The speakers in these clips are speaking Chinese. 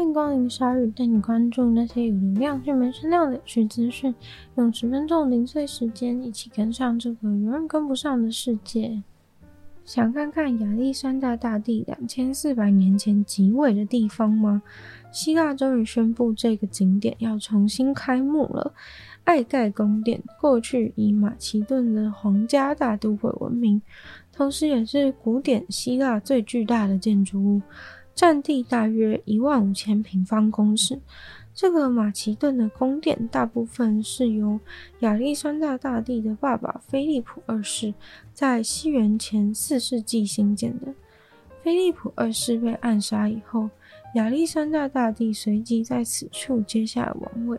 欢迎光临鲨语，带你关注那些有流量却没声量的有趣资讯，用十分钟零碎时间，一起跟上这个永远跟不上的世界。想看看亚历山大大帝两千四百年前即位的地方吗？希腊终于宣布这个景点要重新开幕了。爱盖宫殿过去以马其顿的皇家大都会闻名，同时也是古典希腊最巨大的建筑物。占地大约一万五千平方公尺。这个马其顿的宫殿大部分是由亚历山大大帝的爸爸菲利普二世在西元前四世纪兴建的。菲利普二世被暗杀以后，亚历山大大帝随即在此处接下王位。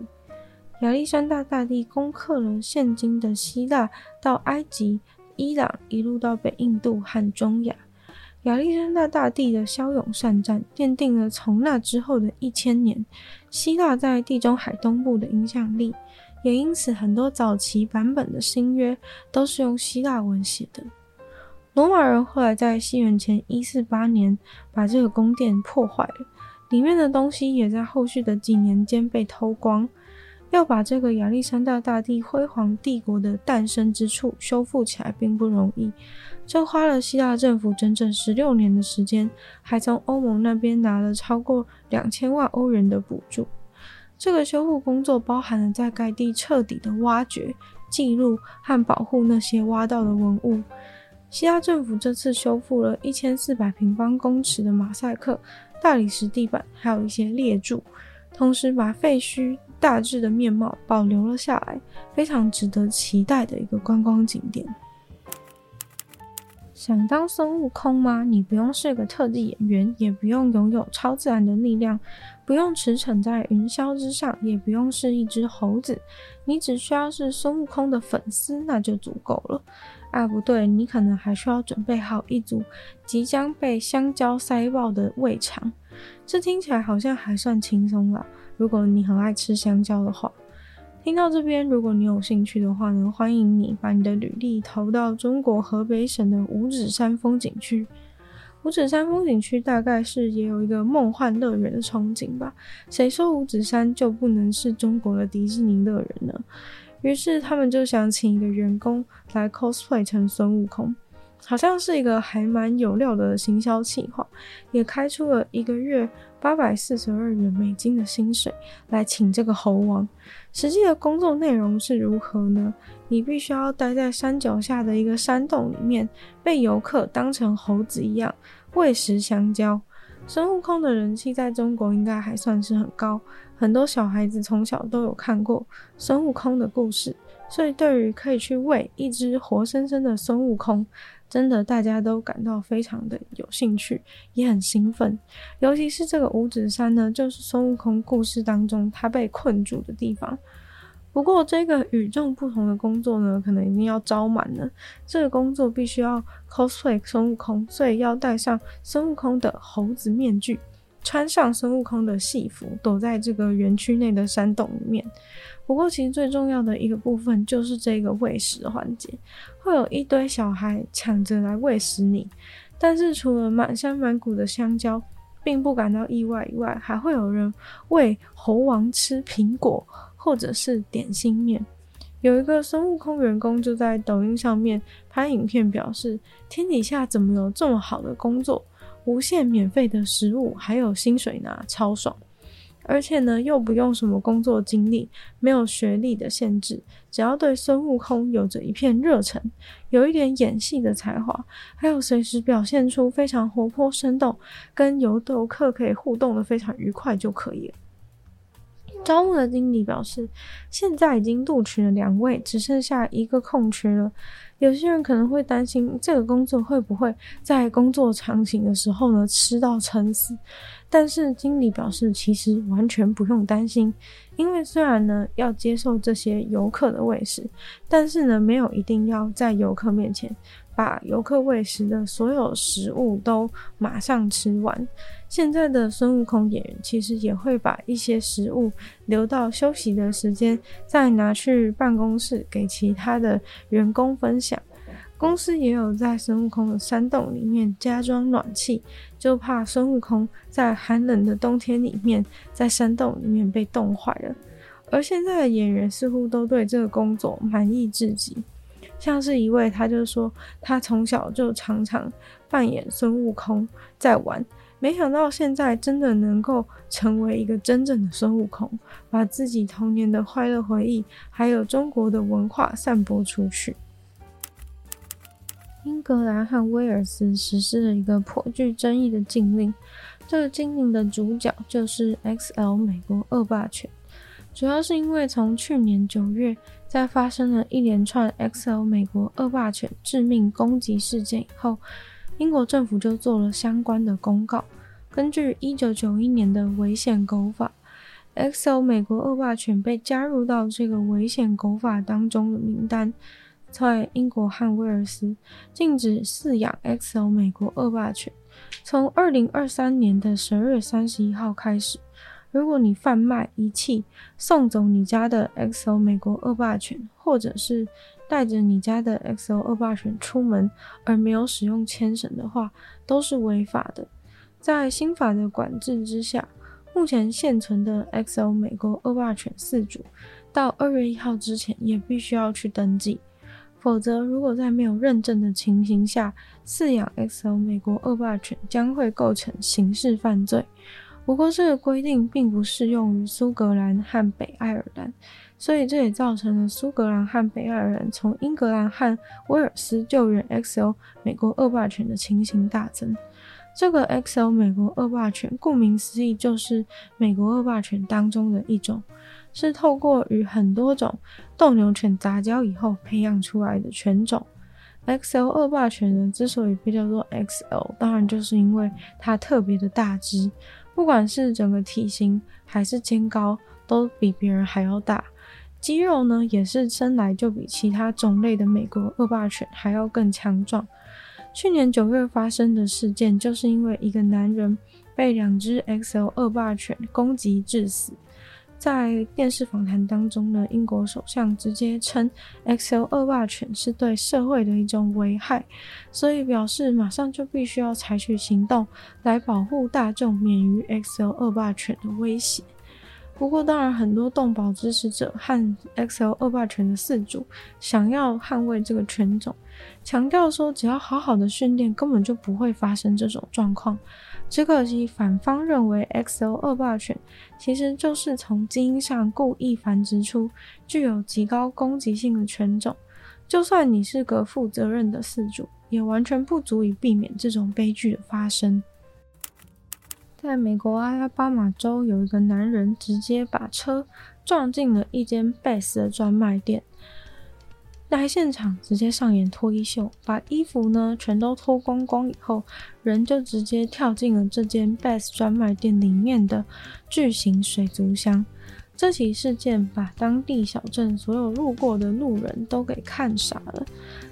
亚历山大大帝攻克了现今的希腊，到埃及、伊朗，一路到北印度和中亚。亚历山大大帝的骁勇善战，奠定了从那之后的一千年希腊在地中海东部的影响力，也因此很多早期版本的新约都是用希腊文写的。罗马人后来在西元前一四八年把这个宫殿破坏了，里面的东西也在后续的几年间被偷光。要把这个亚历山大大帝辉煌帝国的诞生之处修复起来并不容易，这花了希腊政府整整十六年的时间，还从欧盟那边拿了超过两千万欧元的补助。这个修复工作包含了在该地彻底的挖掘、记录和保护那些挖到的文物。希腊政府这次修复了一千四百平方公尺的马赛克、大理石地板，还有一些列柱，同时把废墟。大致的面貌保留了下来，非常值得期待的一个观光景点。想当孙悟空吗？你不用是个特技演员，也不用拥有超自然的力量，不用驰骋在云霄之上，也不用是一只猴子，你只需要是孙悟空的粉丝，那就足够了。啊，不对，你可能还需要准备好一组即将被香蕉塞爆的胃肠。这听起来好像还算轻松啦。如果你很爱吃香蕉的话，听到这边，如果你有兴趣的话呢，欢迎你把你的履历投到中国河北省的五指山风景区。五指山风景区大概是也有一个梦幻乐园的憧憬吧？谁说五指山就不能是中国的迪士尼乐园呢？于是他们就想请一个员工来 cosplay 成孙悟空。好像是一个还蛮有料的行销企划，也开出了一个月八百四十二元美金的薪水来请这个猴王。实际的工作内容是如何呢？你必须要待在山脚下的一个山洞里面，被游客当成猴子一样喂食香蕉。孙悟空的人气在中国应该还算是很高，很多小孩子从小都有看过孙悟空的故事，所以对于可以去喂一只活生生的孙悟空。真的，大家都感到非常的有兴趣，也很兴奋。尤其是这个五指山呢，就是孙悟空故事当中他被困住的地方。不过，这个与众不同的工作呢，可能一定要招满了。这个工作必须要 cosplay 孙悟空，所以要戴上孙悟空的猴子面具。穿上孙悟空的戏服，躲在这个园区内的山洞里面。不过，其实最重要的一个部分就是这个喂食环节，会有一堆小孩抢着来喂食你。但是，除了满山满谷的香蕉，并不感到意外以外，还会有人喂猴王吃苹果或者是点心面。有一个孙悟空员工就在抖音上面拍影片，表示：天底下怎么有这么好的工作？无限免费的食物，还有薪水拿，超爽！而且呢，又不用什么工作经历，没有学历的限制，只要对孙悟空有着一片热忱，有一点演戏的才华，还有随时表现出非常活泼生动，跟游客可以互动的非常愉快就可以了。招募的经理表示，现在已经录取了两位，只剩下一个空缺了。有些人可能会担心，这个工作会不会在工作场景的时候呢，吃到撑死？但是经理表示，其实完全不用担心，因为虽然呢要接受这些游客的喂食，但是呢没有一定要在游客面前。把游客喂食的所有食物都马上吃完。现在的孙悟空演员其实也会把一些食物留到休息的时间，再拿去办公室给其他的员工分享。公司也有在孙悟空的山洞里面加装暖气，就怕孙悟空在寒冷的冬天里面在山洞里面被冻坏了。而现在的演员似乎都对这个工作满意至极，像是一位他就说他从小就常常扮演孙悟空在玩。没想到现在真的能够成为一个真正的孙悟空，把自己童年的快乐回忆，还有中国的文化散播出去。英格兰和威尔斯实施了一个颇具争议的禁令，这个禁令的主角就是 XL 美国恶霸犬，主要是因为从去年九月，在发生了一连串 XO 美国恶霸犬致命攻击事件以后。英国政府就做了相关的公告。根据一九九一年的危险狗法，XO 美国恶霸犬被加入到这个危险狗法当中的名单。在英国和威尔斯禁止饲养 XO 美国恶霸犬。从二零二三年的十二月三十一号开始，如果你贩卖、遗弃、送走你家的 XO 美国恶霸犬，或者是带着你家的 XO 恶霸犬出门而没有使用牵绳的话，都是违法的。在新法的管制之下，目前现存的 XO 美国恶霸犬饲主，到二月一号之前也必须要去登记，否则如果在没有认证的情形下饲养 XO 美国恶霸犬，将会构成刑事犯罪。不过，这个规定并不适用于苏格兰和北爱尔兰。所以这也造成了苏格兰和北爱尔兰从英格兰和威尔斯救援 XL 美国恶霸犬的情形大增。这个 XL 美国恶霸犬，顾名思义就是美国恶霸犬当中的一种，是透过与很多种斗牛犬杂交以后培养出来的犬种。XL 恶霸犬呢，之所以被叫做 XL，当然就是因为它特别的大只，不管是整个体型还是肩高，都比别人还要大。肌肉呢，也是生来就比其他种类的美国恶霸犬还要更强壮。去年九月发生的事件，就是因为一个男人被两只 XL 恶霸犬攻击致死。在电视访谈当中呢，英国首相直接称 XL 恶霸犬是对社会的一种危害，所以表示马上就必须要采取行动来保护大众免于 XL 恶霸犬的威胁。不过，当然，很多动保支持者和 XL 恶霸犬的饲主想要捍卫这个犬种，强调说，只要好好的训练，根本就不会发生这种状况。只可惜，反方认为 XL 恶霸犬其实就是从基因上故意繁殖出具有极高攻击性的犬种。就算你是个负责任的饲主，也完全不足以避免这种悲剧的发生。在美国阿拉巴马州，有一个男人直接把车撞进了一间 Bass 的专卖店，来现场直接上演脱衣秀，把衣服呢全都脱光光以后，人就直接跳进了这间 Bass 专卖店里面的巨型水族箱。这起事件把当地小镇所有路过的路人都给看傻了。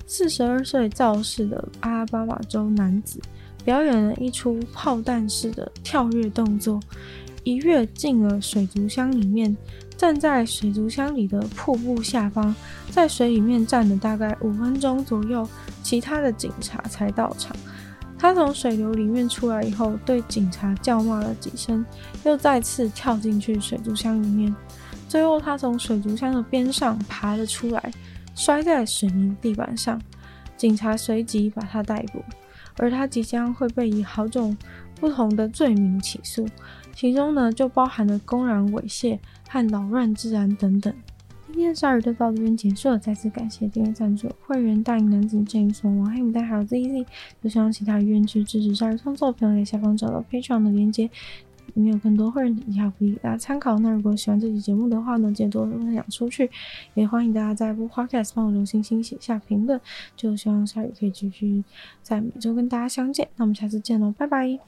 四十二岁肇事的阿拉巴马州男子。表演了一出炮弹式的跳跃动作，一跃进了水族箱里面，站在水族箱里的瀑布下方，在水里面站了大概五分钟左右，其他的警察才到场。他从水流里面出来以后，对警察叫骂了几声，又再次跳进去水族箱里面，最后他从水族箱的边上爬了出来，摔在水泥地板上，警察随即把他逮捕。而他即将会被以好种不同的罪名起诉，其中呢就包含了公然猥亵和扰乱治安等等。今天的鲨鱼就到这边结束了，再次感谢订阅赞助会员大银男子郑一松王黑牡丹还有 ZZ，有希望其他愿意支持鲨鱼创作的朋友在下方找到非常的连接。里面有更多会员底下福利给大家参考。那如果喜欢这期节目的话呢，记得多多分享出去，也欢迎大家在播花 cast 帮我留星星、写下评论。就希望下雨可以继续在每周跟大家相见。那我们下次见喽，拜拜。